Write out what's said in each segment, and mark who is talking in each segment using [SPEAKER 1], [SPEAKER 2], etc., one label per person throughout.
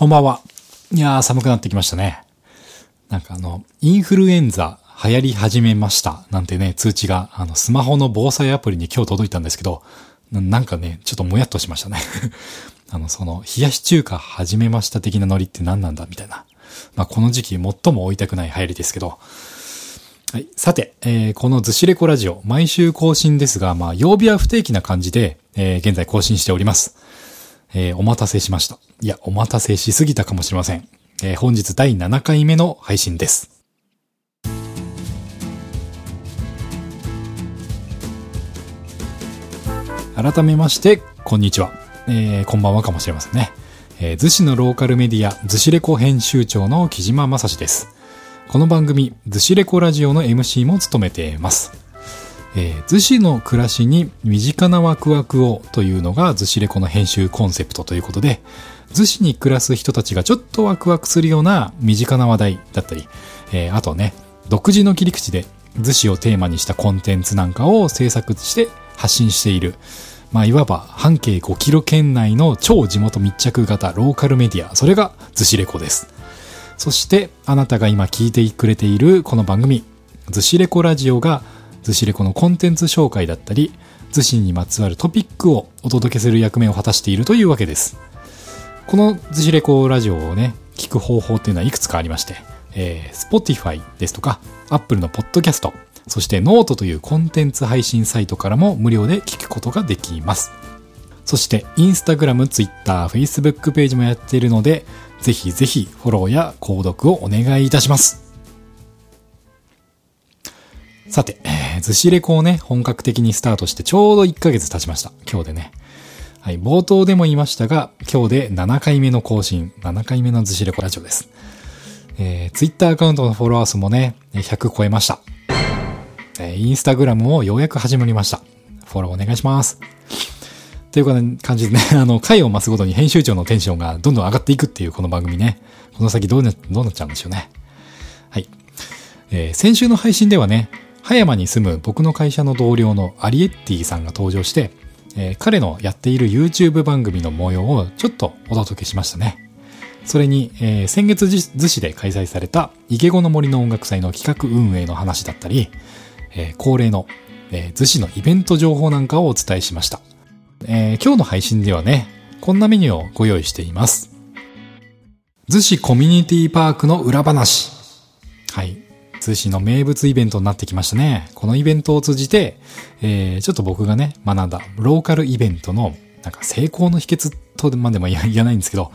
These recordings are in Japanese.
[SPEAKER 1] こんばんは。いやー、寒くなってきましたね。なんかあの、インフルエンザ流行り始めましたなんてね、通知が、あの、スマホの防災アプリに今日届いたんですけど、なんかね、ちょっともやっとしましたね。あの、その、冷やし中華始めました的なノリって何なんだみたいな。まあ、この時期最も追いたくない流行りですけど。はい。さて、えー、このずしレコラジオ、毎週更新ですが、まあ、曜日は不定期な感じで、えー、現在更新しております。えー、お待たせしました。いや、お待たせしすぎたかもしれません。えー、本日第7回目の配信です。改めまして、こんにちは。えー、こんばんはかもしれませんね。えー、逗子のローカルメディア、逗子レコ編集長の木島正史です。この番組、逗子レコラジオの MC も務めています。えー、逗子の暮らしに身近なワクワクをというのが逗子レコの編集コンセプトということで、逗子に暮らす人たちがちょっとワクワクするような身近な話題だったり、えー、あとね、独自の切り口で逗子をテーマにしたコンテンツなんかを制作して発信している、まあ、いわば半径5キロ圏内の超地元密着型ローカルメディア、それが逗子レコです。そして、あなたが今聞いてくれているこの番組、逗子レコラジオが逗子レコのコンテンツ紹介だったり、逗子にまつわるトピックをお届けする役目を果たしているというわけです。この逗子レコラジオをね、聞く方法っていうのはいくつかありまして、えー、Spotify ですとか、Apple のポッドキャスト、そしてノートというコンテンツ配信サイトからも無料で聞くことができます。そして、Instagram、Twitter、Facebook ページもやっているので、ぜひぜひフォローや購読をお願いいたします。さて、えー、ずしレコをね、本格的にスタートしてちょうど1ヶ月経ちました。今日でね。はい、冒頭でも言いましたが、今日で7回目の更新、7回目のずしレコラジオです。えー、Twitter アカウントのフォロワー数もね、100超えました。えー、インスタグラムもようやく始まりました。フォローお願いします。という感じでね、あの、回を増すごとに編集長のテンションがどんどん上がっていくっていうこの番組ね、この先どうな、どうなっちゃうんでしょうね。はい。えー、先週の配信ではね、葉山に住む僕の会社の同僚のアリエッティさんが登場して、えー、彼のやっている YouTube 番組の模様をちょっとお届けしましたね。それに、えー、先月逗子で開催された池子の森の音楽祭の企画運営の話だったり、えー、恒例の、えー、逗子のイベント情報なんかをお伝えしました。えー、今日の配信ではね、こんなメニューをご用意しています。逗子コミュニティパークの裏話。はい。通信の名物イベントになってきましたね。このイベントを通じて、えー、ちょっと僕がね、学んだローカルイベントの、なんか成功の秘訣とまでも言わないんですけど、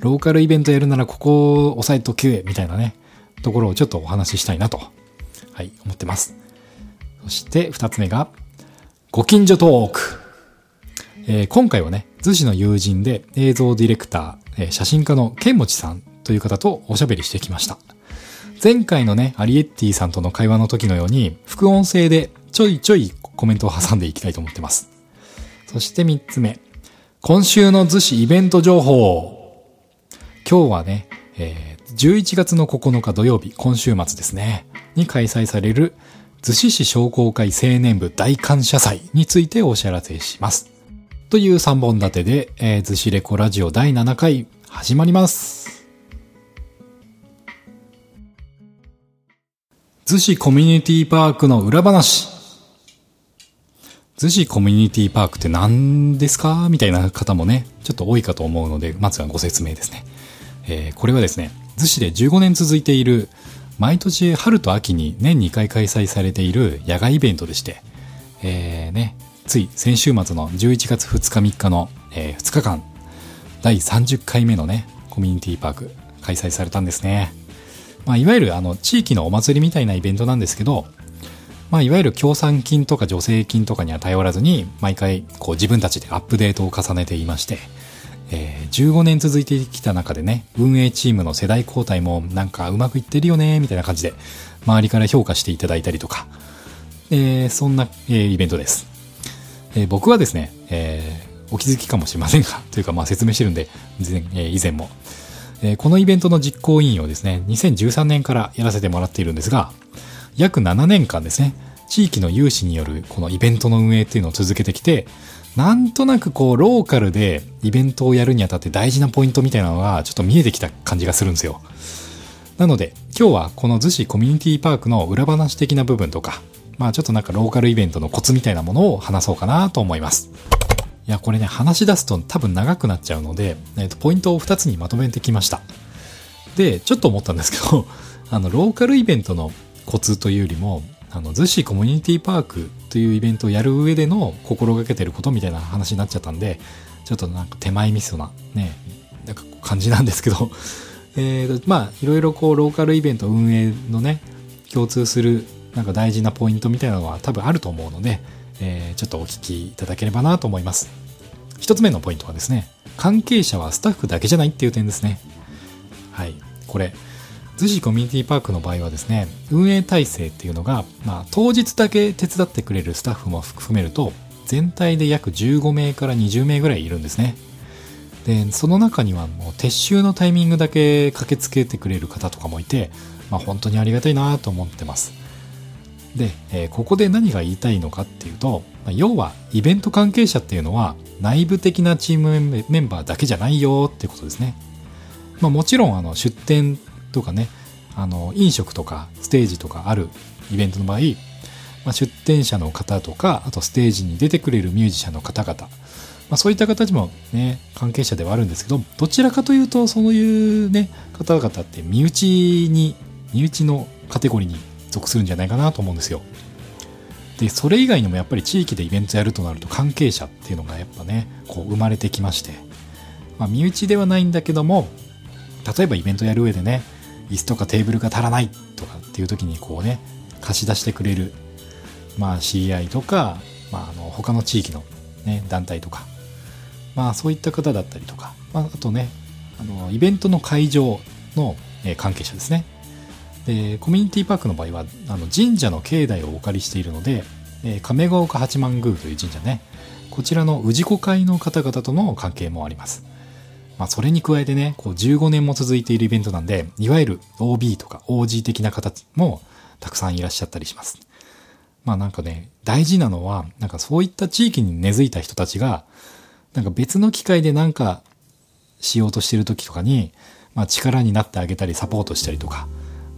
[SPEAKER 1] ローカルイベントやるならここを押さえとけ、みたいなね、ところをちょっとお話ししたいなと、はい、思ってます。そして二つ目が、ご近所トーク。えー、今回はね、逗子の友人で映像ディレクター、えー、写真家のケンモチさんという方とおしゃべりしてきました。前回のね、アリエッティさんとの会話の時のように、副音声でちょいちょいコメントを挟んでいきたいと思ってます。そして3つ目。今週の逗子イベント情報。今日はね、えー、11月の9日土曜日、今週末ですね、に開催される逗子市商工会青年部大感謝祭についてお知らせします。という3本立てで、えー、逗子レコラジオ第7回始まります。逗子コミュニティパークの裏話。逗子コミュニティパークって何ですか？みたいな方もね、ちょっと多いかと思うので、まずはご説明ですね。えー、これはですね、逗子で15年続いている、毎年春と秋に年2回開催されている野外イベントでして、えー、ね、つい先週末の11月2日3日の、えー、2日間、第30回目のね、コミュニティパーク開催されたんですね。まあ、いわゆるあの地域のお祭りみたいなイベントなんですけど、まあ、いわゆる協賛金とか助成金とかには頼らずに、毎回こう自分たちでアップデートを重ねていまして、えー、15年続いてきた中でね、運営チームの世代交代もなんかうまくいってるよね、みたいな感じで、周りから評価していただいたりとか、えー、そんな、えー、イベントです。えー、僕はですね、えー、お気づきかもしれませんが、というかまあ説明してるんで、えー、以前も、え、このイベントの実行委員をですね、2013年からやらせてもらっているんですが、約7年間ですね、地域の有志によるこのイベントの運営っていうのを続けてきて、なんとなくこう、ローカルでイベントをやるにあたって大事なポイントみたいなのがちょっと見えてきた感じがするんですよ。なので、今日はこの逗子コミュニティパークの裏話的な部分とか、まあちょっとなんかローカルイベントのコツみたいなものを話そうかなと思います。いや、これね、話し出すと多分長くなっちゃうので、えっ、ー、と、ポイントを2つにまとめてきました。で、ちょっと思ったんですけど、あの、ローカルイベントのコツというよりも、あの、逗子コミュニティパークというイベントをやる上での心がけてることみたいな話になっちゃったんで、ちょっとなんか手前味噌なね、なんか感じなんですけど、えと、まあ、いろいろこう、ローカルイベント運営のね、共通するなんか大事なポイントみたいなのは多分あると思うので、えー、ちょっとお聞きいただければなと思います。一つ目のポイントはですね、関係者はスタッフだけじゃないっていう点ですね。はい。これ、逗子コミュニティパークの場合はですね、運営体制っていうのが、まあ、当日だけ手伝ってくれるスタッフも含めると、全体で約15名から20名ぐらいいるんですね。で、その中にはもう撤収のタイミングだけ駆けつけてくれる方とかもいて、まあ、本当にありがたいなと思ってます。で、えー、ここで何が言いたいのかっていうと、まあ、要はイベント関係者っていうのは内部的なチームメンバーだけじゃないよってことですね。まあ、もちろんあの出店とかね、あの、飲食とかステージとかあるイベントの場合、まあ、出店者の方とか、あとステージに出てくれるミュージシャンの方々、まあ、そういった形もね、関係者ではあるんですけど、どちらかというと、そういうね、方々って身内に、身内のカテゴリーに属するんじゃないかなと思うんですよ。で、それ以外にもやっぱり地域でイベントやるとなると関係者っていうのがやっぱね、こう生まれてきまして、まあ、身内ではないんだけども、例えばイベントやる上でね、椅子とかテーブルが足らないとかっていう時にこうね、貸し出してくれる、まあ CI とか、まああの他の地域のね、団体とか、まあそういった方だったりとか、まああとね、あの、イベントの会場の、え関係者ですね。で、コミュニティパークの場合は、あの神社の境内をお借りしているので、えー、亀ヶ丘八幡宮という神社ね、こちらの氏子会の方々との関係もあります。まあ、それに加えてね、こう15年も続いているイベントなんで、いわゆる OB とか OG 的な方もたくさんいらっしゃったりします。まあなんかね、大事なのは、なんかそういった地域に根付いた人たちが、なんか別の機会でなんかしようとしてる時とかに、まあ力になってあげたりサポートしたりとか、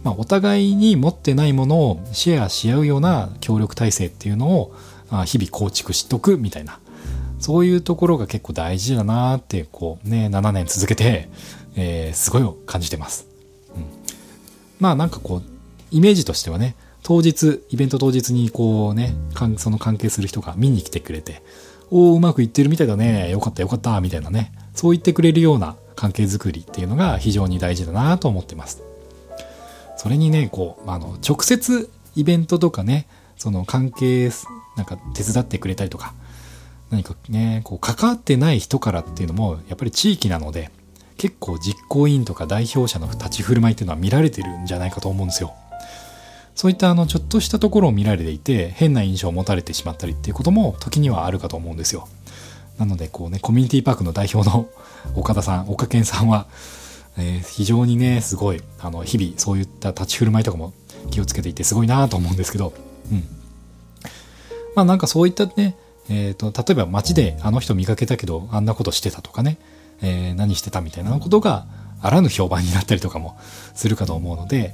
[SPEAKER 1] まあお互いに持ってないものをシェアし合うような協力体制っていうのを日々構築しとくみたいな、そういうところが結構大事だなって、こうね、7年続けて、えー、すごい感じてます。うん。まあなんかこう、イメージとしてはね、当日、イベント当日にこうね、その関係する人が見に来てくれて、おお、うまくいってるみたいだね、よかったよかった、みたいなね、そう言ってくれるような関係づくりっていうのが非常に大事だなと思ってます。それにね、こう、あの、直接イベントとかね、その関係、なんか手伝ってくれたりとか、何かね、こう関わってない人からっていうのも、やっぱり地域なので、結構実行委員とか代表者の立ち振る舞いっていうのは見られてるんじゃないかと思うんですよ。そういったあの、ちょっとしたところを見られていて、変な印象を持たれてしまったりっていうことも時にはあるかと思うんですよ。なので、こうね、コミュニティパークの代表の岡田さん、岡健さんは、えー、非常にね、すごい、あの、日々そういった立ち振る舞いとかも気をつけていてすごいなと思うんですけど、うん。まあなんかそういったね、えっ、ー、と、例えば街であの人見かけたけど、あんなことしてたとかね、えー、何してたみたいなことがあらぬ評判になったりとかもするかと思うので、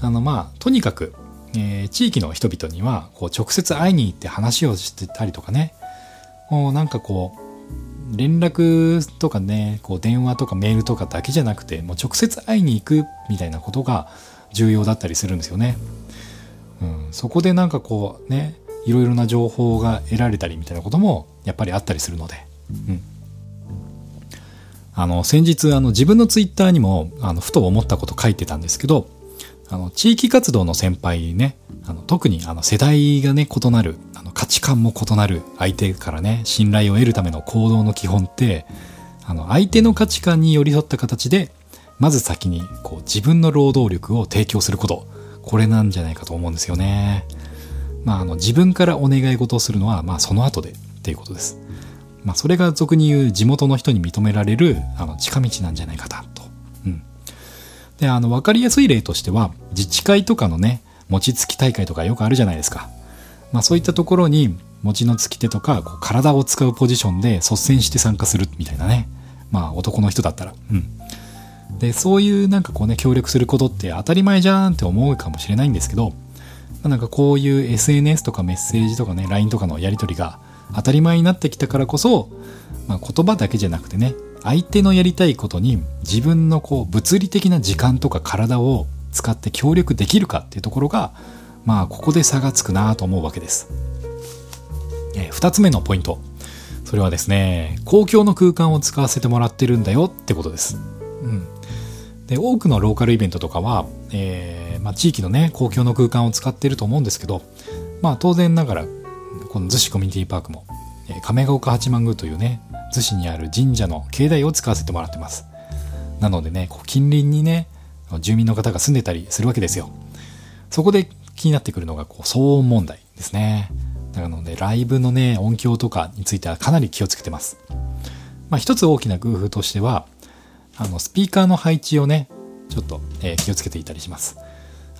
[SPEAKER 1] あの、まあ、とにかく、えー、地域の人々には、こう、直接会いに行って話をしてたりとかね、もうなんかこう、連絡とかね、こう、電話とかメールとかだけじゃなくて、もう直接会いに行くみたいなことが重要だったりするんですよね。うん、そこでなんかこうね、いろいろな情報が得られたりみたいなこともやっぱりあったりするので、うん。あの、先日、あの、自分のツイッターにも、あの、ふと思ったこと書いてたんですけど、あの、地域活動の先輩ね、あの、特にあの、世代がね、異なる、あの、価値観も異なる相手からね、信頼を得るための行動の基本って、あの、相手の価値観に寄り添った形で、まず先に、こう、自分の労働力を提供すること、これなんじゃないかと思うんですよね。まあ、あの自分からお願い事をするのは、まあ、その後でっていうことです。まあ、それが俗に言う地元の人に認められるあの近道なんじゃないかと。で、あの、わかりやすい例としては、自治会とかのね、餅つき大会とかよくあるじゃないですか。まあそういったところに、持ちのつき手とか、こう体を使うポジションで率先して参加するみたいなね。まあ男の人だったら。うん。で、そういうなんかこうね、協力することって当たり前じゃんって思うかもしれないんですけど、なんかこういう SNS とかメッセージとかね、LINE とかのやり取りが当たり前になってきたからこそ、まあ、言葉だけじゃなくてね、相手のやりたいことに自分のこう物理的な時間とか体を使って協力できるかっていうところが、まあここで差がつくなと思うわけです。えー、2つ目のポイント。それはですね、公共の空間を使わせてもらってるんだよってことです。うん。で、多くのローカルイベントとかは、えー、まあ、地域のね、公共の空間を使ってると思うんですけど、まあ当然ながら、この逗子コミュニティパークも、亀岡八幡宮というね、逗子にある神社の境内を使わせてもらってます。なのでね、こう近隣にね、住民の方が住んでたりするわけですよ。そこで気になってくるのが、こう、騒音問題ですね。なので、ライブのね、音響とかについてはかなり気をつけてます。まあ、一つ大きな工夫としては、あの、スピーカーの配置をね、ちょっと、えー、気をつけていたりします。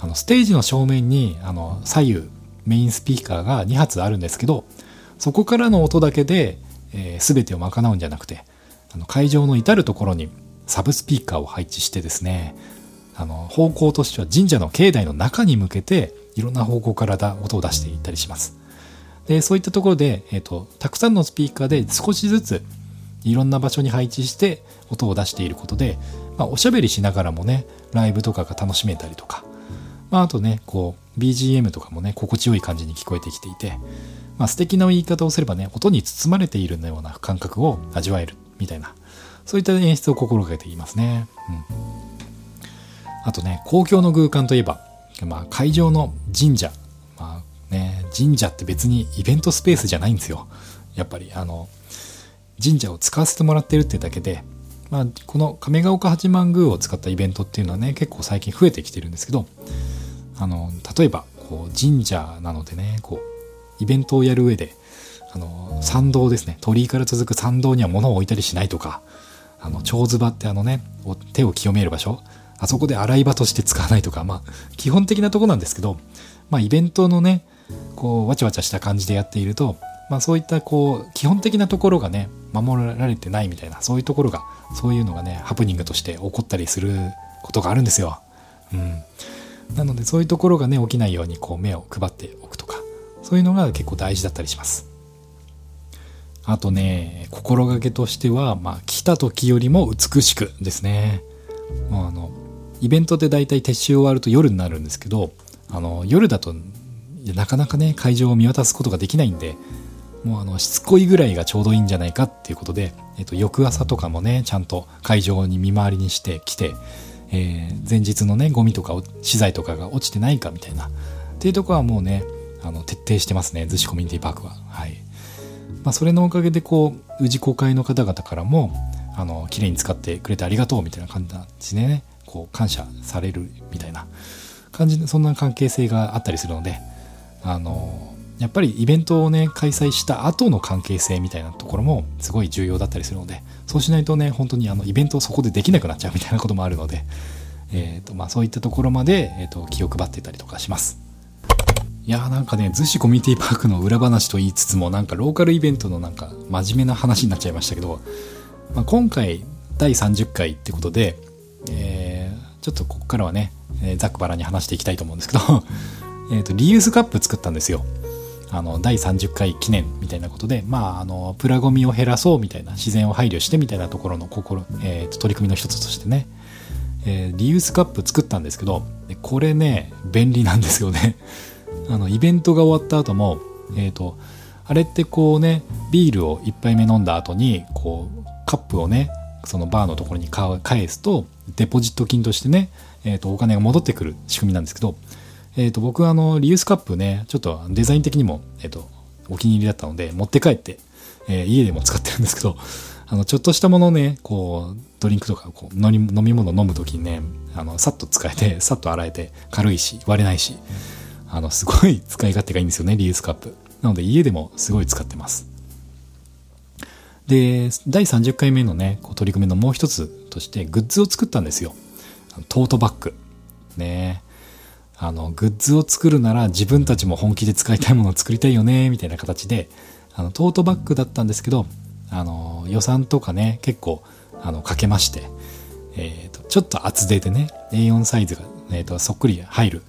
[SPEAKER 1] あの、ステージの正面に、あの、左右、メインスピーカーが2発あるんですけど、そこからの音だけで、えー、全てを賄うんじゃなくて、あの会場の至るところにサブスピーカーを配置してですね、あの、方向としては神社の境内の中に向けて、いろんな方向からだ音を出していったりします。で、そういったところで、えっ、ー、と、たくさんのスピーカーで少しずついろんな場所に配置して音を出していることで、まあ、おしゃべりしながらもね、ライブとかが楽しめたりとか、まあ、あとね、こう、BGM とかもね、心地よい感じに聞こえてきていて、まあ、素敵な言い方をすればね、音に包まれているような感覚を味わえるみたいな、そういった演出を心がけていますね。うん。あとね、公共の空間といえば、まあ、会場の神社。まあね、神社って別にイベントスペースじゃないんですよ。やっぱり、あの、神社を使わせてもらってるってだけで、まあ、この亀ヶ岡八幡宮を使ったイベントっていうのはね、結構最近増えてきてるんですけど、あの、例えば、こう、神社なのでね、こう、イベントをやる上で、あの、参道ですね。鳥居から続く参道には物を置いたりしないとか、あの、蝶ズ場ってあのね、手を清める場所、あそこで洗い場として使わないとか、まあ、基本的なとこなんですけど、まあ、イベントのね、こう、わちゃわちゃした感じでやっていると、まあ、そういった、こう、基本的なところがね、守られてないみたいな、そういうところが、そういうのがね、ハプニングとして起こったりすることがあるんですよ。うん。なので、そういうところがね、起きないように、こう、目を配っておくとか、そういうのが結構大事だったりします。あとね、心がけとしては、まあ、来た時よりも美しくですね。まあ、あの、イベントって大体撤収終わると夜になるんですけど、あの、夜だと、なかなかね、会場を見渡すことができないんで、もうあの、しつこいぐらいがちょうどいいんじゃないかっていうことで、えっと、翌朝とかもね、ちゃんと会場に見回りにしてきて、えー、前日のね、ゴミとか資材とかが落ちてないかみたいな。っていうとこはもうね、あの、徹底してますね、逗子コミュニティパークは。はい。まあ、それのおかげで、こう、宇治公会の方々からも、あの、綺麗に使ってくれてありがとうみたいな感じでね、こう、感謝されるみたいな感じ、そんな関係性があったりするので、あの、やっぱりイベントをね、開催した後の関係性みたいなところもすごい重要だったりするので、そうしないとね、本当にあの、イベントをそこでできなくなっちゃうみたいなこともあるので、え、ー、と、まあそういったところまで、え、ー、と、気を配ってたりとかします。いやーなんかね、逗子コミュニティパークの裏話と言いつつも、なんかローカルイベントのなんか真面目な話になっちゃいましたけど、まあ、今回第30回ってことで、えー、ちょっとここからはね、え、ざっくばらに話していきたいと思うんですけど えと、リユースカップ作ったんですよ。あの、第30回記念みたいなことで、まあ、あの、プラゴミを減らそうみたいな、自然を配慮してみたいなところの心、えー、取り組みの一つとしてね、えー、リユースカップ作ったんですけど、これね、便利なんですよね。あのイベントが終わった後も、えっ、ー、と、あれってこうね、ビールを1杯目飲んだ後に、こう、カップをね、そのバーのところに返すと、デポジット金としてね、えっ、ー、と、お金が戻ってくる仕組みなんですけど、えっ、ー、と、僕はあの、リユースカップね、ちょっとデザイン的にも、えっ、と、お気に入りだったので、持って帰って、え家でも使ってるんですけど、あの、ちょっとしたものね、こう、ドリンクとか、こう、飲み物飲むときにね、あの、さっと使えて、さっと洗えて、軽いし、割れないし、あの、すごい 使い勝手がいいんですよね、リユースカップ。なので家でもすごい使ってます。で、第30回目のね、こう取り組みのもう一つとして、グッズを作ったんですよ。トートバッグ。ねあの、グッズを作るなら自分たちも本気で使いたいものを作りたいよね、みたいな形で、あの、トートバッグだったんですけど、あの、予算とかね、結構、あの、かけまして、えっ、ー、と、ちょっと厚手でね、A4 サイズが、えっ、ー、と、そっくり入る。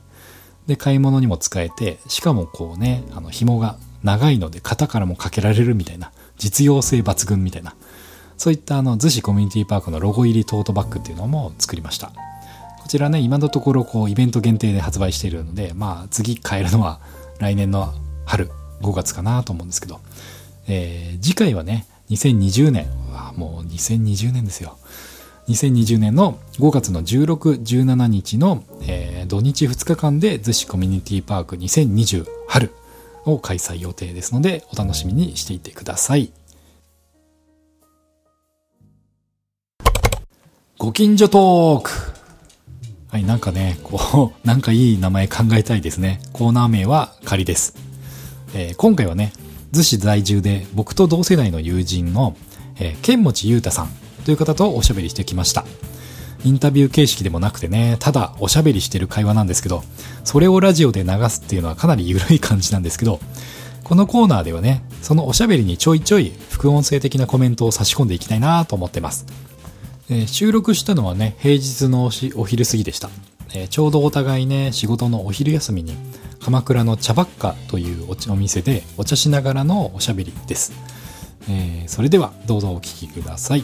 [SPEAKER 1] で、買い物にも使えて、しかもこうね、あの、紐が長いので肩からもかけられるみたいな、実用性抜群みたいな、そういったあの、逗子コミュニティパークのロゴ入りトートバッグっていうのも作りました。ちらね、今のところこう、イベント限定で発売しているので、まあ、次買えるのは来年の春、5月かなと思うんですけど、えー、次回はね、2020年、もう2020年ですよ。2020年の5月の16、17日の、えー、土日2日間で逗子コミュニティパーク2020春を開催予定ですので、お楽しみにしていてください。ご近所トークはい、なんかね、こう、なんかいい名前考えたいですね。コーナー名は仮です。えー、今回はね、逗子在住で僕と同世代の友人の、えー、剣持裕太さんという方とおしゃべりしてきました。インタビュー形式でもなくてね、ただおしゃべりしてる会話なんですけど、それをラジオで流すっていうのはかなり緩い感じなんですけど、このコーナーではね、そのおしゃべりにちょいちょい副音声的なコメントを差し込んでいきたいなと思ってます。えー、収録したのはね、平日のお昼過ぎでした。えー、ちょうどお互いね、仕事のお昼休みに、鎌倉の茶ばっかというお店でお茶しながらのおしゃべりです。えー、それではどうぞお聞きください。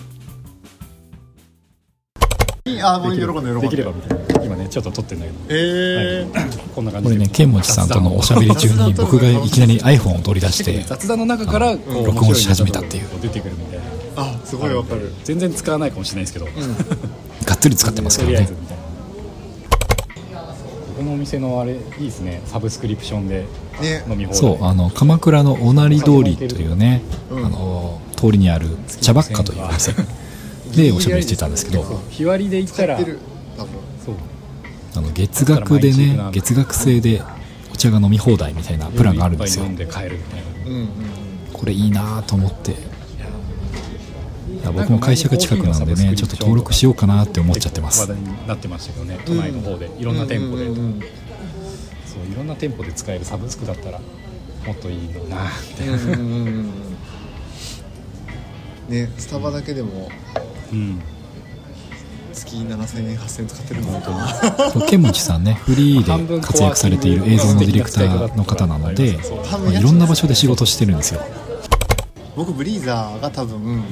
[SPEAKER 2] あもう喜んで喜んで。
[SPEAKER 1] できればみたいな今ねちょっと撮ってんだけど。
[SPEAKER 2] え
[SPEAKER 1] ー、はい、こんな感じこれね剣持さんとのおしゃべり中に僕がいきなり iPhone を取り出して
[SPEAKER 3] 雑談の中から
[SPEAKER 1] 録音し始めたっていう
[SPEAKER 3] 出てくるみたいな
[SPEAKER 2] あすごいわかる。
[SPEAKER 3] 全然使わないかもしれないですけど、うん、
[SPEAKER 1] がっつり使ってますけどね。
[SPEAKER 3] このお店のあれいいですね。サブスクリプションで飲み放題、ね、
[SPEAKER 1] そうあの鎌倉のおなり通りというね、うん、あの通りにある茶ばっかというお店でおしゃべりしてたんですけど。
[SPEAKER 3] 日割りで行ったらそう。
[SPEAKER 1] あの月額でね月額制でお茶が飲み放題みたいなプランがあるんですよ。これいいなと思って僕も会社が近くなんでねちょっと登録しようかなって思っちゃってます。話
[SPEAKER 3] 題になってましたけどね都内の方でいろんな店舗でそういろんな店舗で使えるサブスクだったらもっといいのなって。
[SPEAKER 2] ねスタバだけでもうん。月7000円8000円使ってるの。
[SPEAKER 1] かな剣持さんねフリーで活躍されている映像のディレクターの方なので、いろんな場所で仕事してるんですよ。
[SPEAKER 2] 僕ブリーザーが多分、うん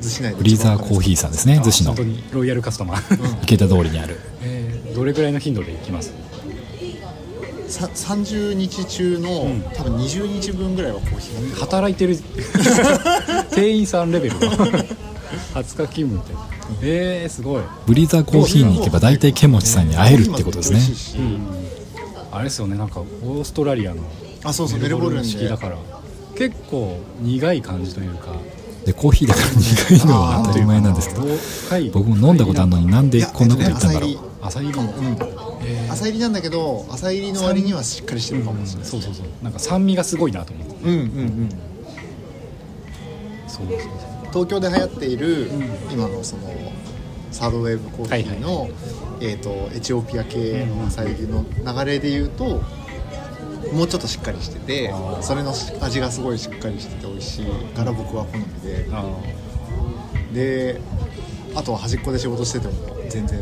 [SPEAKER 2] 逗子内
[SPEAKER 1] ブリーザーコーヒーさんですね逗子の。
[SPEAKER 3] 本当にロイヤルカスタマ
[SPEAKER 1] ー、池田通りにある、
[SPEAKER 3] えー、どれぐらいの頻度で行きます？
[SPEAKER 2] さ30日中の、うん、多分20日分ぐらいはコーヒー
[SPEAKER 3] 働いてる。店員さんレベル20日勤務って。えー、すごい。
[SPEAKER 1] ブリーザーコーヒーに行けば大体ケモチさんに会えるってことですね、うん、
[SPEAKER 3] あれですよねなんかオーストラリアの
[SPEAKER 2] あそうそうメルボルン式
[SPEAKER 3] だから。結構苦い感じというか
[SPEAKER 1] でコーヒーだから苦いのは当たり前なんですけど僕も飲んだことあるのになんでこんなこと言ったんだろう。
[SPEAKER 2] 朝入り。も、うん。えー、朝入りなんだけど朝入りの割にはしっかりしてるかもしれない、
[SPEAKER 3] そうそうそう。なんか酸味がすごいなと思って。うんうんうん。
[SPEAKER 2] そうそうそう。東京で流行っている、うん、今のそのサードウェーブコーヒーの、はいはい、えーと、エチオピア系の朝入りの流れでいうと、もうちょっとしっかりしててそれの味がすごいしっかりしてて美味しい。から僕は好みで。であとは端っこで仕事してても全然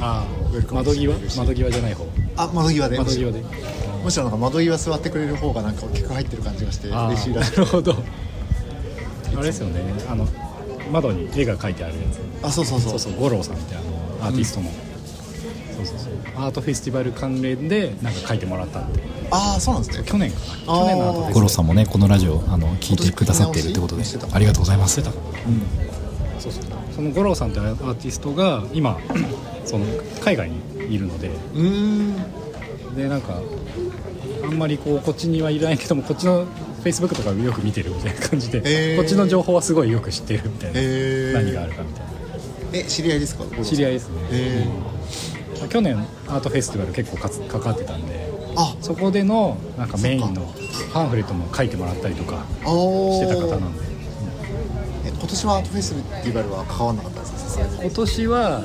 [SPEAKER 3] あ窓際？窓際じゃない方？
[SPEAKER 2] あ窓際で。
[SPEAKER 3] 窓際で。
[SPEAKER 2] むしろなんか窓際座ってくれる方がなんか客入ってる感じがして嬉しいらしい。
[SPEAKER 3] なるほど。あれですよね。あの窓に絵が描いてあるや
[SPEAKER 2] つ。あそうそうそう。
[SPEAKER 3] そうそう五郎さんってあのアーティストの、うんアートフェスティバル関連でなんか書いてもらったんで
[SPEAKER 2] ああそうなんですね。
[SPEAKER 3] 去年かな。去年のアートフェス。
[SPEAKER 1] 五郎さんもねこのラジオあの聞いてくださっているってことで。ありがとうございます、うん、
[SPEAKER 3] そうそう。その五郎さんってアーティストが今その海外にいるので。でなんかあんまりこうこっちにはいないけどもこっちのフェイスブックとかよく見てるみたいな感じで、えー、こっちの情報はすごいよく知ってるみたいな、えー、何があるかみたいな。
[SPEAKER 2] え知り合いですか？
[SPEAKER 3] 知り合いですね、えー去年アートフェスティバル結構かつ関わってたんであ。そこでのなんかメインのパンフレットも書いてもらったりとかしてた方なんで、
[SPEAKER 2] え今年はアートフェスティバルは関わらなかったんですか？
[SPEAKER 3] 今年は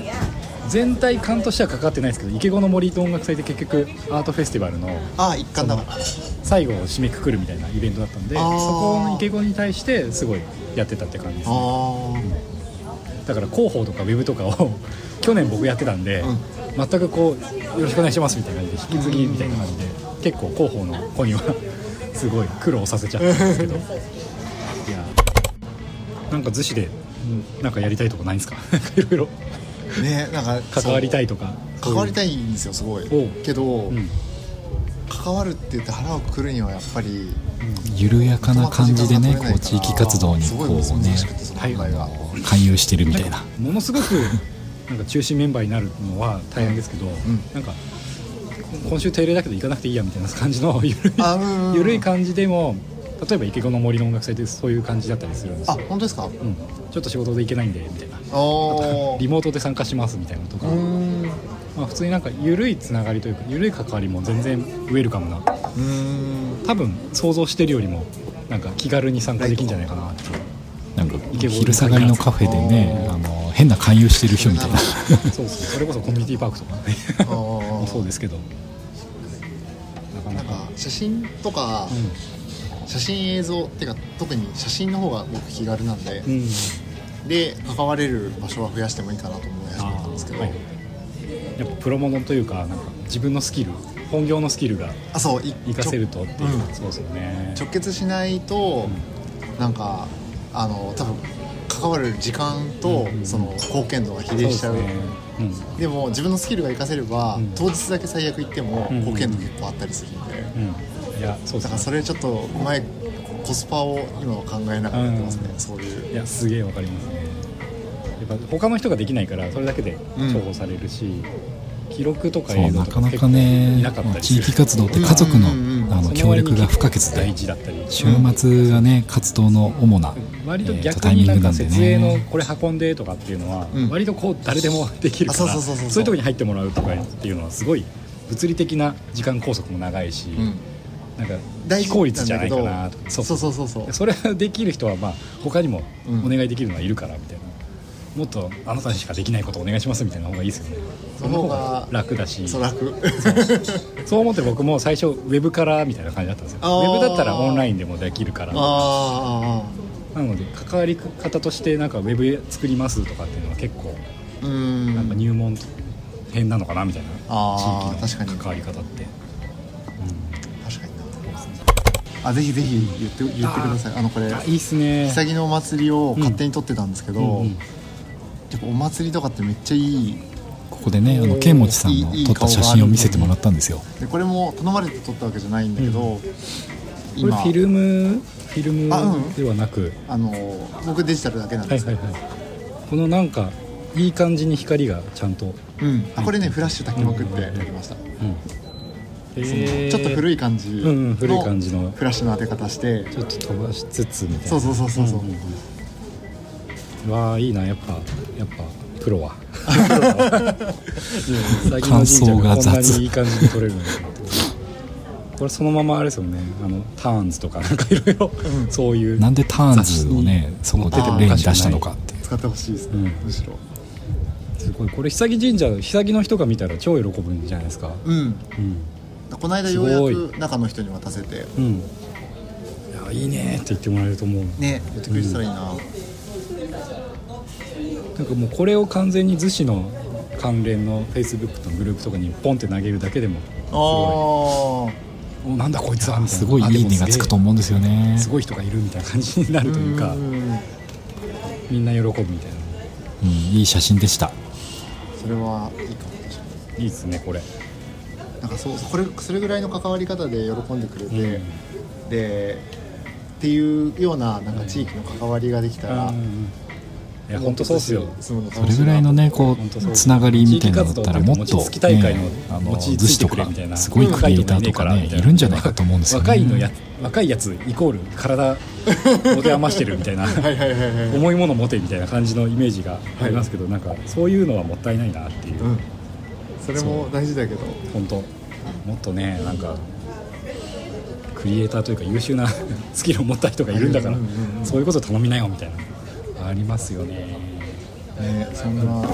[SPEAKER 3] 全体感としては関わってないですけど池子の森と音楽祭って結局アートフェスティバルの
[SPEAKER 2] ああ一環だ。から
[SPEAKER 3] 最後を締めくくるみたいなイベントだったんでそこの池子に対してすごいやってたって感じですね。
[SPEAKER 2] あ
[SPEAKER 3] だから広報とかウェブとかを 去年僕やってたんで、
[SPEAKER 2] うん。
[SPEAKER 3] 全くこうよろしくお願いしますみたいな感じで引き継ぎみたいな感じで結構広報の子には すごい苦労させちゃったんですけど。いやなんか逗子でうんなんかやりたいとこないんですか？いろいろ。
[SPEAKER 2] あねなんか
[SPEAKER 3] 関わりた
[SPEAKER 2] い
[SPEAKER 3] いとか。
[SPEAKER 2] 関わりた
[SPEAKER 3] い、
[SPEAKER 2] いんですよすごい。けど、
[SPEAKER 3] うん
[SPEAKER 2] 関わるって言って腹をくくるにはやっぱり
[SPEAKER 1] 緩やかな感じでねこう地域活動にこうね
[SPEAKER 2] 難しくてその考えが、
[SPEAKER 1] 勧誘してるみたいな。
[SPEAKER 3] ものすごくなんか中心メンバーになるのは大変ですけど、
[SPEAKER 2] ん。
[SPEAKER 3] なんか今週定例だけど行かなくていいやみたいな感じの ゆるい
[SPEAKER 2] あうんうんうん。
[SPEAKER 3] ゆるい感じでも例えば池子の森の音楽祭ってそういう感じだったりするんです
[SPEAKER 2] あ
[SPEAKER 3] よ、
[SPEAKER 2] 本当ですか、
[SPEAKER 3] うん、ちょっと仕事で行けないんでみたいな。
[SPEAKER 2] あ
[SPEAKER 3] リモートで参加しますみたいなのとか、
[SPEAKER 2] うーん
[SPEAKER 3] まあ、普通になんか緩いつながりというか緩い関わりも全然ウェルカムな
[SPEAKER 2] うーん。
[SPEAKER 3] 多分想像してるよりもなんか気軽に参加できるんじゃないかなって。いう
[SPEAKER 1] なんか昼下がりのカフェでね
[SPEAKER 2] あ
[SPEAKER 1] の変な勧誘してる人みたいな。
[SPEAKER 3] そうそう。それこそコミュニティパークとかね。そうですけど。なか
[SPEAKER 2] な
[SPEAKER 3] なんか
[SPEAKER 2] か写真とか、写真映像っていうか特に写真の方が僕気軽なんで、
[SPEAKER 3] うん、うん、
[SPEAKER 2] で関われる場所は増やしてもいいかなと思い始めたんですけどあ,、
[SPEAKER 3] はいやっぱプロモノというかなんか自分のスキル本業のスキルが
[SPEAKER 2] そうい
[SPEAKER 3] 活かせるとっていう、
[SPEAKER 2] うん。
[SPEAKER 3] そうですよね。
[SPEAKER 2] 直結しないと、なんかあの多分関わる時間と、
[SPEAKER 3] うん
[SPEAKER 2] その貢献度が比例しちゃう。
[SPEAKER 3] そうですね。
[SPEAKER 2] でも自分のスキルが活かせれば、
[SPEAKER 3] うん。
[SPEAKER 2] 当日だけ最悪行っても
[SPEAKER 3] うん
[SPEAKER 2] 貢献度結構あったりするんで、
[SPEAKER 3] うん、うん、いやそうですね。
[SPEAKER 2] だからそれちょっと前コスパを今は考えながらやってますね、
[SPEAKER 3] うん。
[SPEAKER 2] そういう。
[SPEAKER 3] いやすげえわかりますねやっぱ他の人ができないからそれだけで重宝されるし、記録とか映像とか
[SPEAKER 1] なかなかね地域活動って家族の
[SPEAKER 2] うんうんうん
[SPEAKER 1] あの協力が不可欠で。
[SPEAKER 3] 大事だったり。
[SPEAKER 1] 週末がね活動の主な
[SPEAKER 3] 割と逆になんか
[SPEAKER 1] タイミングなんでね。
[SPEAKER 3] 設営のこれ運んでとかっていうのは
[SPEAKER 2] うん。
[SPEAKER 3] 割とこう誰でもできるから
[SPEAKER 2] あそう
[SPEAKER 3] いうとこに入ってもらうとかっていうのはすごい物理的な時間拘束も長いし、
[SPEAKER 2] うん。
[SPEAKER 3] なんか非効率じゃ
[SPEAKER 2] な
[SPEAKER 3] いかなとか。
[SPEAKER 2] そうそうそうそう。そ
[SPEAKER 3] れができる人はまあ他にも
[SPEAKER 2] うん。
[SPEAKER 3] お願いできるのはいるからみたいな、もっとあなたにしかできないことをお願いしますみたいな方がいいですよね。
[SPEAKER 2] その方が
[SPEAKER 3] 楽だし。
[SPEAKER 2] そう楽。
[SPEAKER 3] そう。思って僕も最初ウェブからみたいな感じだったんですよ。ウェブだったらオンラインでもできるから。
[SPEAKER 2] あ
[SPEAKER 3] なので関わり方としてなんかウェブ作りますとかっていうのは結構なんか入門編なのかなみたいな。地域の
[SPEAKER 2] 確かに。
[SPEAKER 3] 関わり方って。
[SPEAKER 2] 確かにな。あぜひぜひ言って言ってください。あのこれ
[SPEAKER 3] あいいっすね。
[SPEAKER 2] 潔のお祭りを勝手に撮ってたんですけど、
[SPEAKER 3] うんうん
[SPEAKER 2] やっぱお祭りとかってめっちゃいい。
[SPEAKER 1] ここでねあの剣持さんの撮った写真を見せてもらったんですよ。
[SPEAKER 2] でこれも頼まれて撮ったわけじゃないんだけど、
[SPEAKER 3] これ
[SPEAKER 2] 今
[SPEAKER 3] フィルムフィルム
[SPEAKER 2] あうん。
[SPEAKER 3] ではなく、
[SPEAKER 2] あの僕デジタルだけなんですけど、
[SPEAKER 3] はいはいはい。このなんかいい感じに光がちゃんと、
[SPEAKER 2] うん、あこれねフラッシュ炊きまくってやりました、
[SPEAKER 3] うん。
[SPEAKER 2] そのちょっと古
[SPEAKER 3] い
[SPEAKER 2] い感じ
[SPEAKER 3] うんうん古い
[SPEAKER 2] の
[SPEAKER 3] 感じの。
[SPEAKER 2] フラッシュの当て方して。
[SPEAKER 3] ちょっと飛ばしつつみたいな。
[SPEAKER 2] そうそうそうそう。そう、
[SPEAKER 3] んんうんわあいいなやっぱやっぱプロは。
[SPEAKER 1] 感想が雑
[SPEAKER 3] いい感じで撮れるんだと思ってこれそのままあれですよね。あのターンズとかなんかいろいろ。そういう。
[SPEAKER 1] なんでターンズをねそこで
[SPEAKER 3] 出ても
[SPEAKER 1] 例に出したのかって
[SPEAKER 2] 使ってほしいですね、
[SPEAKER 3] うん。
[SPEAKER 2] むしろ。
[SPEAKER 3] すごい。これ久木神社久木の人が見たら超喜ぶんじゃないですか。
[SPEAKER 2] うん。
[SPEAKER 3] うん。
[SPEAKER 2] この間ようやく中の人に渡せて。
[SPEAKER 3] うん。いやいいねって言ってもらえると思う。
[SPEAKER 2] ね言ってくれてたらいいな、
[SPEAKER 3] なんかもうこれを完全に逗子の関連のフェイスブックのグループとかにポンって投げるだけでも
[SPEAKER 2] ああ
[SPEAKER 3] おなんだこいつはみたいな。
[SPEAKER 1] すごいいいねがつくと思うんですよね。
[SPEAKER 3] すごい人がいるみたいな感じになるというか
[SPEAKER 2] ん
[SPEAKER 3] みんな喜ぶみたいな。
[SPEAKER 1] うんいい写真でした。
[SPEAKER 2] それはいいかも確かに
[SPEAKER 3] い。いですねこれ。
[SPEAKER 2] なんかそうこれそれぐらいの関わり方で喜んでくれて、でっていうようななんか地域の関わりができたら、
[SPEAKER 3] うんいや本当そうっすよ。
[SPEAKER 2] そ
[SPEAKER 1] それぐらいのねこ
[SPEAKER 3] う
[SPEAKER 1] う。つながりみたいなのだったらもっと、ね、あの
[SPEAKER 3] 餅ついて
[SPEAKER 1] 逗子とか
[SPEAKER 3] くれみたいな。
[SPEAKER 1] すごいクリエイターとかねいるんじゃないかと思うんですよね。
[SPEAKER 3] 若いのや若いやつイコール体持て余してるみたいな
[SPEAKER 2] はいはいはいはい、
[SPEAKER 3] 重いもの持てみたいな感じのイメージがありますけど、なんかそういうのはもったいないなっていう、
[SPEAKER 2] うん、それも大事だけど。
[SPEAKER 3] 本当。もっとねなんかクリエイターというか優秀な スキルを持った人がいるんだから、そういうこと頼みなよみたいなありますよね。
[SPEAKER 2] ねそんな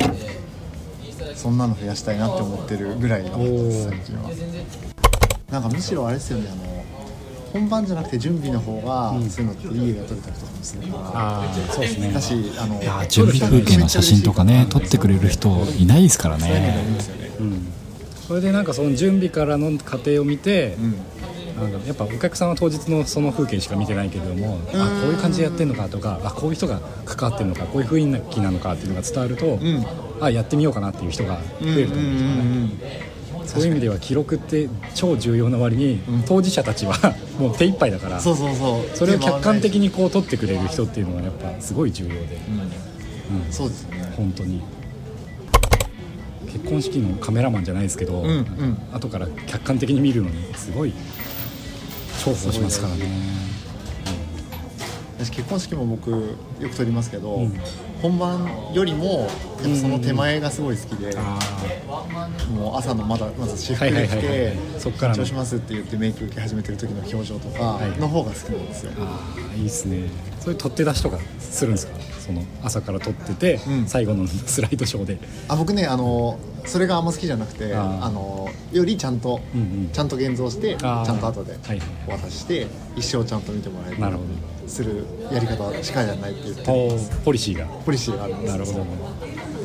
[SPEAKER 2] そんなの増やしたいなって思ってるぐらいの最近は。なんかむしろあれですよねあの本番じゃなくて準備の方が、そういうのっていい映画撮れたりとかもするから。あ
[SPEAKER 3] そうですね。
[SPEAKER 2] だしあの
[SPEAKER 1] いや準備風景の写真とか。ね撮ってくれる人いないですからね。
[SPEAKER 3] うん。それでなんかその準備からの過程を見て、
[SPEAKER 2] うん
[SPEAKER 3] なんかやっぱお客さんは当日のその風景しか見てないけれどもあこういう感じでやってるのかとかあこういう人が関わってるのかこういう雰囲気なのかっていうのが伝わると、
[SPEAKER 2] ん。
[SPEAKER 3] あやってみようかなっていう人が増えると思うんですよね、そういう意味では記録って超重要な割に、当事者たちは もう手一杯だから
[SPEAKER 2] そうそうそう。
[SPEAKER 3] それを客観的
[SPEAKER 2] に、
[SPEAKER 3] にこう撮ってくれる人っていうのはやっぱすごい重要で、
[SPEAKER 2] うん。そうですよね。
[SPEAKER 3] 本当に。結婚式のカメラマンじゃないですけど、
[SPEAKER 2] んうん。
[SPEAKER 3] 後から客観的に見るのにすごい重宝しますからね
[SPEAKER 2] 私結婚式も僕よく撮りますけど、
[SPEAKER 3] うん。
[SPEAKER 2] 本番よりもやっぱその手前がすごい好きで、
[SPEAKER 3] あ
[SPEAKER 2] もう朝のまだまず私服
[SPEAKER 3] はいは
[SPEAKER 2] で来
[SPEAKER 3] いはいはい。
[SPEAKER 2] て
[SPEAKER 3] そっからの。
[SPEAKER 2] 緊張しますって言ってメイク受け始めてる時の表情とか
[SPEAKER 3] はい。
[SPEAKER 2] の方が好きなんですよ、
[SPEAKER 3] あーいいですね。そういう取って出しとかするんですか？その朝から撮ってて、
[SPEAKER 2] うん。
[SPEAKER 3] 最後のスライドショーで。
[SPEAKER 2] あ僕ねあのそれがあんま好きじゃなくて
[SPEAKER 3] あ
[SPEAKER 2] のよりちゃんと、
[SPEAKER 3] うんうん。
[SPEAKER 2] ちゃんと現像してちゃんと後で
[SPEAKER 3] はい
[SPEAKER 2] お渡しして一生ちゃんと見てもらえる
[SPEAKER 3] なるほ
[SPEAKER 2] するやり方しかやらないって言って
[SPEAKER 3] ポリシーが。
[SPEAKER 2] ポリシーがあるんです。
[SPEAKER 3] なるほど。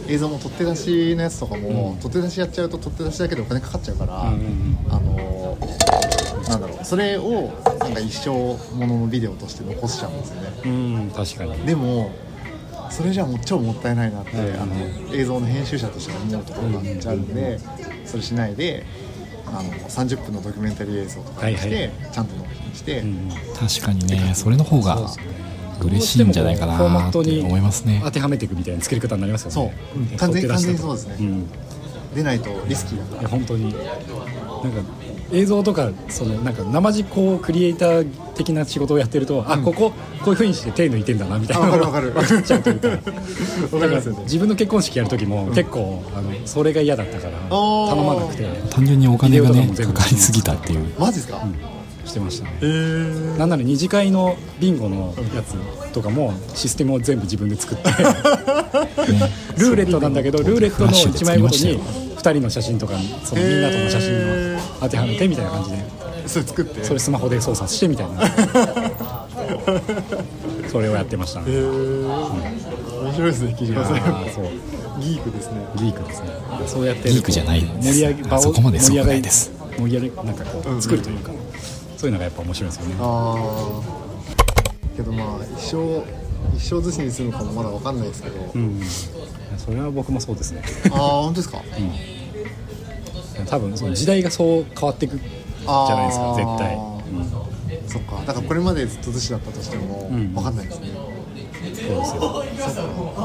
[SPEAKER 2] 映像も取って出しのやつとかも、
[SPEAKER 3] うん。
[SPEAKER 2] 取って出しやっちゃうと取って出しだけでお金かかっちゃうから、
[SPEAKER 3] うんうんうん。
[SPEAKER 2] あのなんだろうそれをなんか一生もののビデオとして残しちゃうんですよね。
[SPEAKER 3] うん確かに。
[SPEAKER 2] でもそれじゃもう超もったいないなって、
[SPEAKER 3] うん
[SPEAKER 2] あの映像の編集者として思うところがめっちゃあるんで、それしないであの30分のドキュメンタリー映像とかにして、
[SPEAKER 3] はいはい。
[SPEAKER 2] ちゃんと納品して、
[SPEAKER 3] うん
[SPEAKER 1] 確かにねそれの方が嬉しいんじゃないかな
[SPEAKER 3] フォーマットに
[SPEAKER 1] って思いますね
[SPEAKER 3] 当てはめていくみたいな作り方になりますよね。
[SPEAKER 2] そう。うん。完全にそうですね。
[SPEAKER 3] ん
[SPEAKER 2] 出ないとリスキーだから。
[SPEAKER 3] 本当に。なんか映像とかそのなんか生実行クリエイター的な仕事をやってると、あこここういうふうにして手抜いてんだなみたいな。のが
[SPEAKER 2] あわかる。わかる。
[SPEAKER 3] 分かっちゃうというか
[SPEAKER 2] わか
[SPEAKER 3] 自分の結婚式やる時も結構あのそれが嫌だったから
[SPEAKER 2] ー。
[SPEAKER 3] 頼まなくて。
[SPEAKER 1] 単純にお金がね
[SPEAKER 3] か
[SPEAKER 1] かかりすぎたっていう。
[SPEAKER 2] マジですか、
[SPEAKER 3] してましたね。
[SPEAKER 2] へえ
[SPEAKER 3] なんなら二次会のビンゴのやつとかもシステムを全部自分で作って。
[SPEAKER 1] ね
[SPEAKER 3] ルーレットなんだけどルーレットの1枚ごとに
[SPEAKER 1] フラッシュで作りま
[SPEAKER 3] 2人の写真とかそのみんなとの写真を当てはめてみたいな感じで。
[SPEAKER 2] それ作って？
[SPEAKER 3] それスマホで操作してみたいな。それをやってましたね。
[SPEAKER 2] へえ面白いですね木島さん
[SPEAKER 3] あーそう。
[SPEAKER 2] ギークですね。
[SPEAKER 3] ギークですね。そうやって
[SPEAKER 1] ギークじゃないです。
[SPEAKER 3] 盛り上げ場を
[SPEAKER 1] そこまで
[SPEAKER 3] 盛り上がり
[SPEAKER 1] そうないです。
[SPEAKER 3] 盛り上げなんかこう作るというか、そういうのがやっぱ面白いですよね。
[SPEAKER 2] ああけどまあ一生一生寿司にするのかもまだわかんないですけど、
[SPEAKER 3] うん。それは僕もそうですね。
[SPEAKER 2] ああ本当ですか？
[SPEAKER 3] 多分その時代がそう変わっていくじゃないですか絶対、
[SPEAKER 2] そっか。だからこれまでずっと寿司だったとしても
[SPEAKER 3] ん。
[SPEAKER 2] わかんないですね、
[SPEAKER 3] そう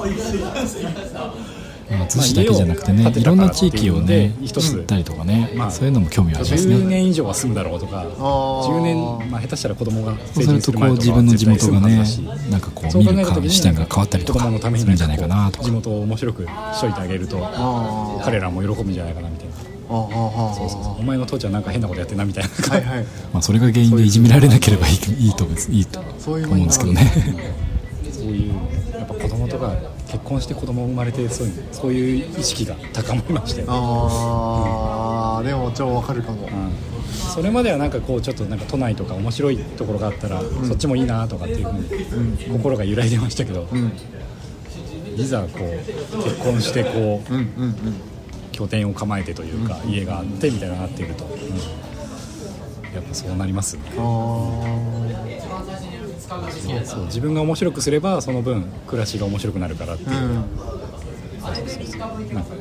[SPEAKER 3] ですよ
[SPEAKER 1] まあ、寿司だけじゃなくてね、いろんな地域をね
[SPEAKER 3] 一
[SPEAKER 1] ったりとかね、
[SPEAKER 3] まあ
[SPEAKER 1] そういうのも興味あります
[SPEAKER 3] 10
[SPEAKER 1] ね
[SPEAKER 3] 年以上は住むだろうとか
[SPEAKER 2] ー。
[SPEAKER 3] 10年、まあ、下手したら子供が
[SPEAKER 1] そうするとこう自分の地元がねなんかこう
[SPEAKER 3] そう
[SPEAKER 1] 見る視点が変わったりとか
[SPEAKER 3] 子供のために
[SPEAKER 1] するんじゃないかなとか。
[SPEAKER 3] 地元を面白くしといてあげると彼らも喜ぶんじゃないかなみたいな。そうそうそう。お前の父ちゃんなんか変なことやってんなみたいな。
[SPEAKER 2] はいはい。
[SPEAKER 1] まあ、それが原因でいじめられなければいいいいといいと
[SPEAKER 2] そういう
[SPEAKER 1] 思うんですけどね
[SPEAKER 3] そういうやっぱ子供とか結婚して子供生まれてそういうそういう意識が高まりましたよね。
[SPEAKER 2] ああでも超わかるかも。
[SPEAKER 3] うん。それまではなんかこうちょっとなんか都内とか面白いところがあったら、そっちもいいなとかっていうふうに心が揺らいでましたけど、
[SPEAKER 2] うん。
[SPEAKER 3] いざこう結婚してこう
[SPEAKER 2] うんうんうん。
[SPEAKER 3] 拠点を構えてというか、家があってみたいななっていると、うん。やっぱそうなりますね。
[SPEAKER 2] あ
[SPEAKER 3] そう自分が面白くすればその分暮らしが面白くなるからっていう。
[SPEAKER 2] あうん。
[SPEAKER 3] なんか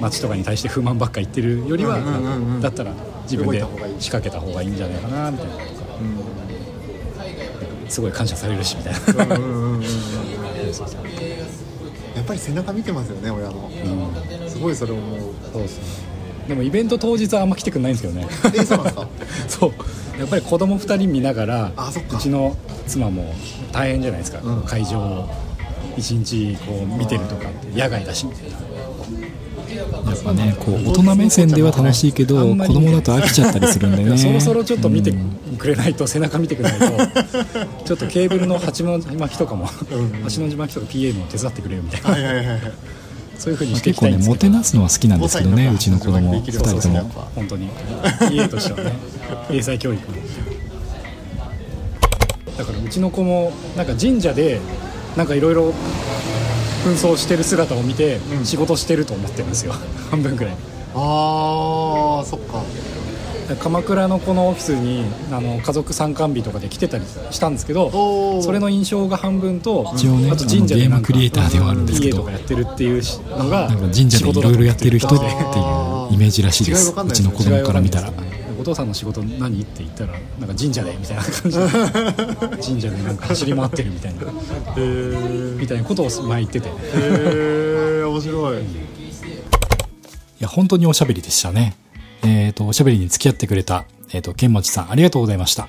[SPEAKER 3] 街とかに対して不満ばっか言ってるよりは、
[SPEAKER 2] うんうんうんうん。
[SPEAKER 3] だったら自分で仕掛けた方がいいんじゃないかなみたいな。のとか、すごい感謝されるしみたいな、
[SPEAKER 2] うんうんうんうんやっぱり背中見てますよね親のすごいそれ思う。
[SPEAKER 3] そうですねでもイベント当日はあんま来てくんないんですよね。
[SPEAKER 2] えそうなんですか？
[SPEAKER 3] そう。やっぱり子供2人見ながら
[SPEAKER 2] あそっか。
[SPEAKER 3] うちの妻も大変じゃないですか、
[SPEAKER 2] うん。
[SPEAKER 3] 会場を一日こう見てるとかって野外だしみたいな。
[SPEAKER 1] やっぱねこう大人目線では楽しいけど子
[SPEAKER 3] あんまりね
[SPEAKER 1] 供だと飽きちゃったりするんでね。
[SPEAKER 3] そろそろちょっと見て
[SPEAKER 1] うん。
[SPEAKER 3] くれないと、背中見てくれないと ちょっとケーブルの八の字巻きとかも八の字巻きとか PA も手伝ってくれよみたいな。
[SPEAKER 2] はいはいはいはい
[SPEAKER 3] そういうふうに
[SPEAKER 1] まあ
[SPEAKER 3] してい
[SPEAKER 1] 結構ね
[SPEAKER 3] きたいんですけど、
[SPEAKER 1] もてなすのは好きなんですけどねうちの子供2
[SPEAKER 2] できる
[SPEAKER 1] 人とも。
[SPEAKER 3] 本当に。家としてはね英才教育だからうちの子もなんか神社でなんかいろいろ紛争してる姿を見て
[SPEAKER 2] うん。
[SPEAKER 3] 仕事してると思ってるんですよ、半分くらい。
[SPEAKER 2] ああそっか
[SPEAKER 3] 鎌倉のこのオフィスにあの家族参観日とかで来てたりしたんですけどそれの印象が半分と
[SPEAKER 1] 一応ね
[SPEAKER 3] あと神社でなんか
[SPEAKER 1] あのゲームクリエイターではあるんですけど。
[SPEAKER 3] 家とかやってるっていうのが
[SPEAKER 1] なんか神社でいろいろやってる人っていうイメージらしいです。うちの子供から見たら。
[SPEAKER 3] お父さんの仕事何って言ったらなんか神社でみたいな感じで。神社でなんか走り回ってるみたいな。
[SPEAKER 2] へえ
[SPEAKER 3] みたいなことを前言ってて。
[SPEAKER 2] へえ面白い。
[SPEAKER 1] いや本当におしゃべりでしたねえっ、とおしゃべりに付き合ってくれたえっ、と剣持さんありがとうございました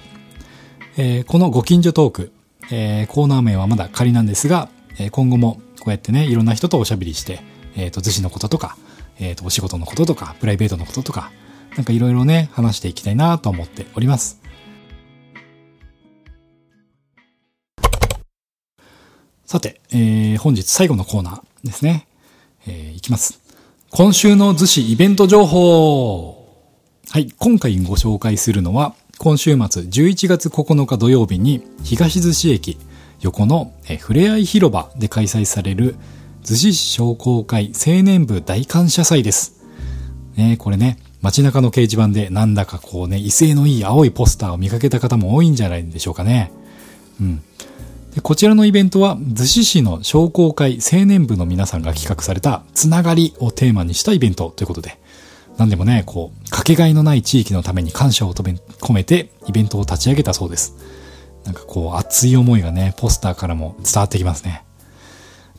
[SPEAKER 1] えーこのご近所トーク、えーコーナー名はまだ仮なんですが、えー今後もこうやってね、いろんな人とおしゃべりして、えっ、と、逗子のこととか、えっ、と、お仕事のこととか、プライベートのこととか、なんかいろいろね、話していきたいなと思っております。さて、えー本日最後のコーナーですね。えーいきます。今週の逗子イベント情報はい、今回ご紹介するのは、今週末11月9日土曜日に東逗子駅横のふれあい広場で開催される逗子市商工会青年部大感謝祭です。ね、これね、街中の掲示板でなんだかこうね、威勢のいい青いポスターを見かけた方も多いんじゃないでしょうかね。うん。でこちらのイベントは、逗子市の商工会青年部の皆さんが企画された、つながりをテーマにしたイベントということで、なんでもね、こう、かけがえのない地域のために感謝を込めて、イベントを立ち上げたそうです。なんかこう、熱い思いがね、ポスターからも伝わってきますね。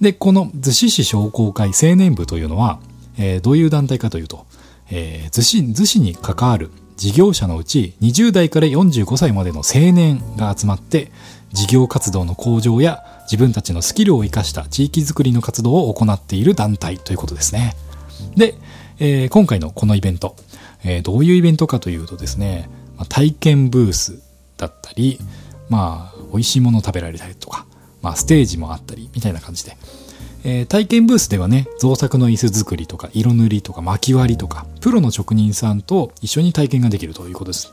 [SPEAKER 1] で、この逗子市商工会青年部というのは、えーどういう団体かというと、えー逗子、逗子に関わる事業者のうち20代から45歳までの青年が集まって、事業活動の向上や自分たちのスキルを生かした地域づくりの活動を行っている団体ということですね。で、えー今回のこのイベント、えーどういうイベントかというとですね、まあ体験ブースだったり、まあ、美味しいもの食べられたりとか、まあ、ステージもあったり、みたいな感じで。えー体験ブースではね、造作の椅子作りとか、色塗りとか、巻き割りとか、プロの職人さんと一緒に体験ができるということです。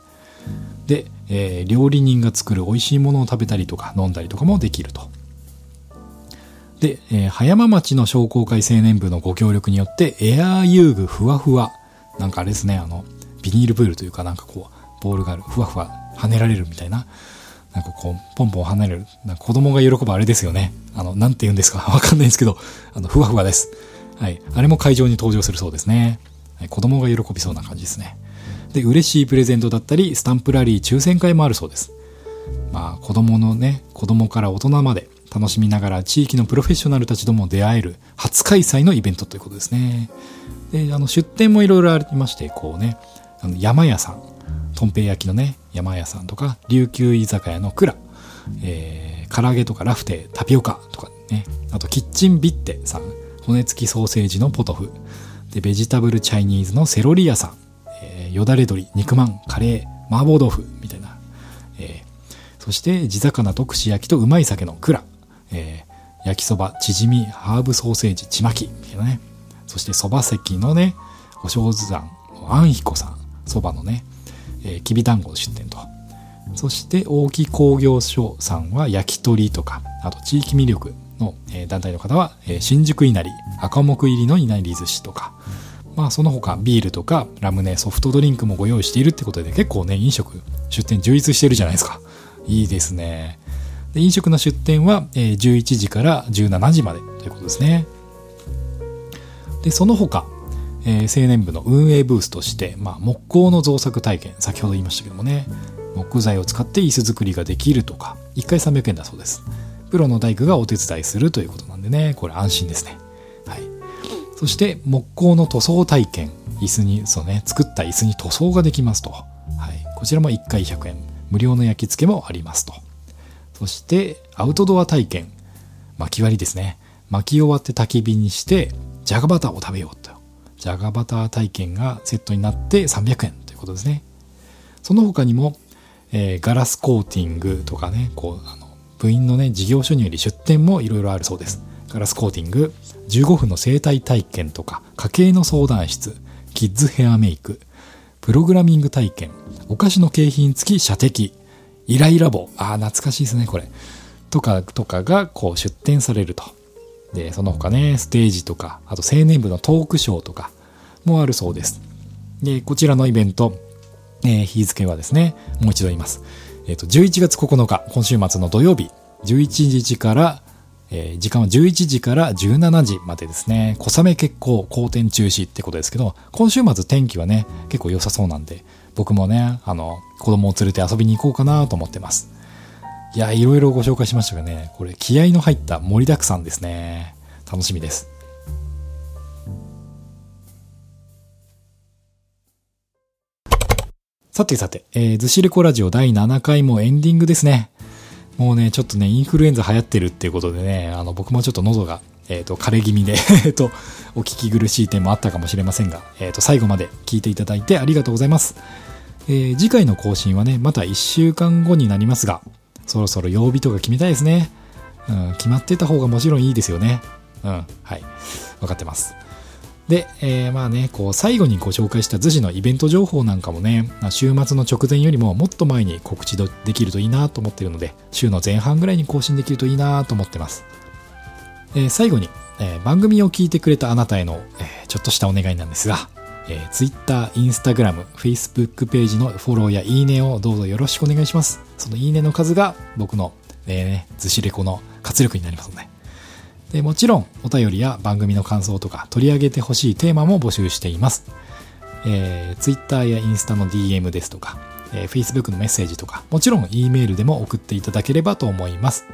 [SPEAKER 1] で、えー料理人が作る美味しいものを食べたりとか、飲んだりとかもできると。で、えー葉山町の商工会青年部のご協力によって、エアー遊具ふわふわ。なんかあれですね、あの、ビニールプールというか、なんかこう、ボールがある、ふわふわ跳ねられるみたいな。なんかこう、ポンポン跳ねる。なんか子供が喜ぶあれですよね。あの、なんて言うんですか わかんないんですけど、あの、ふわふわです。はい。あれも会場に登場するそうですね。はい、子供が喜びそうな感じですね。で、嬉しいプレゼントだったり、スタンプラリー抽選会もあるそうです。まあ、子供のね、子供から大人まで楽しみながら地域のプロフェッショナルたちとも出会える初開催のイベントということですね。で、あの、出店もいろいろありまして、こうね、あの山屋さん、とんぺい焼きのね、山屋さんとか、琉球居酒屋の蔵、えー、唐揚げとかラフテー、タピオカとかね、あとキッチンビッテさん、骨付きソーセージのポトフ、で、ベジタブルチャイニーズのセロリ屋さん、えーよだれ鶏、肉まん、カレー、麻婆豆腐、みたいな、えーそして地魚と串焼きとうまい酒の蔵、えー焼きそば、チヂミ、ハーブソーセージ、ちまき、ね。そしてそば席のね、お正月山あんひこさん、そばのね、えーきびだんご出店と。そして大木工業所さんは焼き鳥とか、あと地域魅力の、えー団体の方は、えー新宿稲荷、赤木入りの稲荷寿司とか、まあその他ビールとかラムネ、ソフトドリンクもご用意しているってことで結構ね、飲食、出店充実してるじゃないですか。いいですね。で飲食の出店は、えー11時から17時までということですね。で、その他、えー青年部の運営ブースとして、まあ、木工の造作体験、先ほど言いましたけどもね、木材を使って椅子作りができるとか、1回300円だそうです。プロの大工がお手伝いするということなんでね、これ安心ですね。はい。そして、木工の塗装体験、椅子に、そうね、作った椅子に塗装ができますと。はい。こちらも1回100円。無料の焼き付けもありますと。そして、アウトドア体験。巻き割りですね。巻き終わって焚き火にして、じゃがバターを食べようと。じゃがバター体験がセットになって300円ということですね。その他にも、えーガラスコーティングとかね、こう、あの、部員のね、事業所により出店もいろいろあるそうです。ガラスコーティング、15分の生体体験とか、家計の相談室、キッズヘアメイク、プログラミング体験、お菓子の景品付き射的、イライラボ、ああ、懐かしいですね、これ。とか、とかが、こう、出展されると。で、その他ね、ステージとか、あと青年部のトークショーとかもあるそうです。で、こちらのイベント、えー、日付はですね、もう一度言います。えっ、ー、と、11月9日、今週末の土曜日、11時から、えー、時間は11時から17時までですね、小雨結構、好天中止ってことですけど、今週末天気はね、結構良さそうなんで、僕もね、あの、子供を連れて遊びに行こうかなと思ってます。いや、いろいろご紹介しましたがね、これ気合の入った盛りだくさんですね。楽しみです。さてさて、えー、ずしレコラジオ第7回もエンディングですね。もうね、ちょっとね、インフルエンザ流行ってるっていうことでね、あの、僕もちょっと喉が、えっ、ー、と、枯れ気味で えっと、お聞き苦しい点もあったかもしれませんが、えっ、ー、と、最後まで聞いていただいてありがとうございます。えー、次回の更新はね、また1週間後になりますが、そろそろ曜日とか決めたいですね。うん、決まってた方がもちろんいいですよね。うん、はい。わかってます。で、えー、まあね、こう、最後にご紹介した逗子のイベント情報なんかもね、週末の直前よりももっと前に告知できるといいなと思ってるので、週の前半ぐらいに更新できるといいなと思ってます。えー、最後に、えー、番組を聞いてくれたあなたへの、えちょっとしたお願いなんですが、えー、Twitter、Instagram、Facebook ページのフォローやいいねをどうぞよろしくお願いします。そのいいねの数が僕の、えー、ね、ずしレコの活力になりますので、でもちろんお便りや番組の感想とか取り上げてほしいテーマも募集しています。えー、Twitter やインスタの DM ですとか、えー、Facebook のメッセージとか、もちろん E メールでも送っていただければと思います。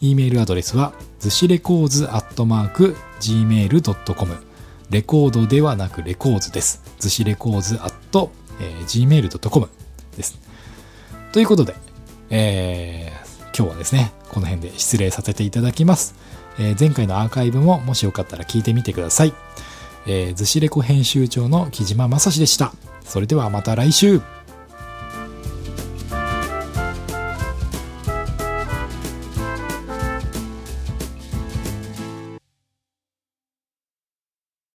[SPEAKER 1] E メールアドレスは、ずしレコーズアットマーク gmail.com レコードではなくレコーズです。ずしレコーズアット、えー、gmail.com です。ということで、えー、今日はですね、この辺で失礼させていただきます。えー、前回のアーカイブももしよかったら聞いてみてください。えー、ずしレコ編集長の木島正史でした。それではまた来週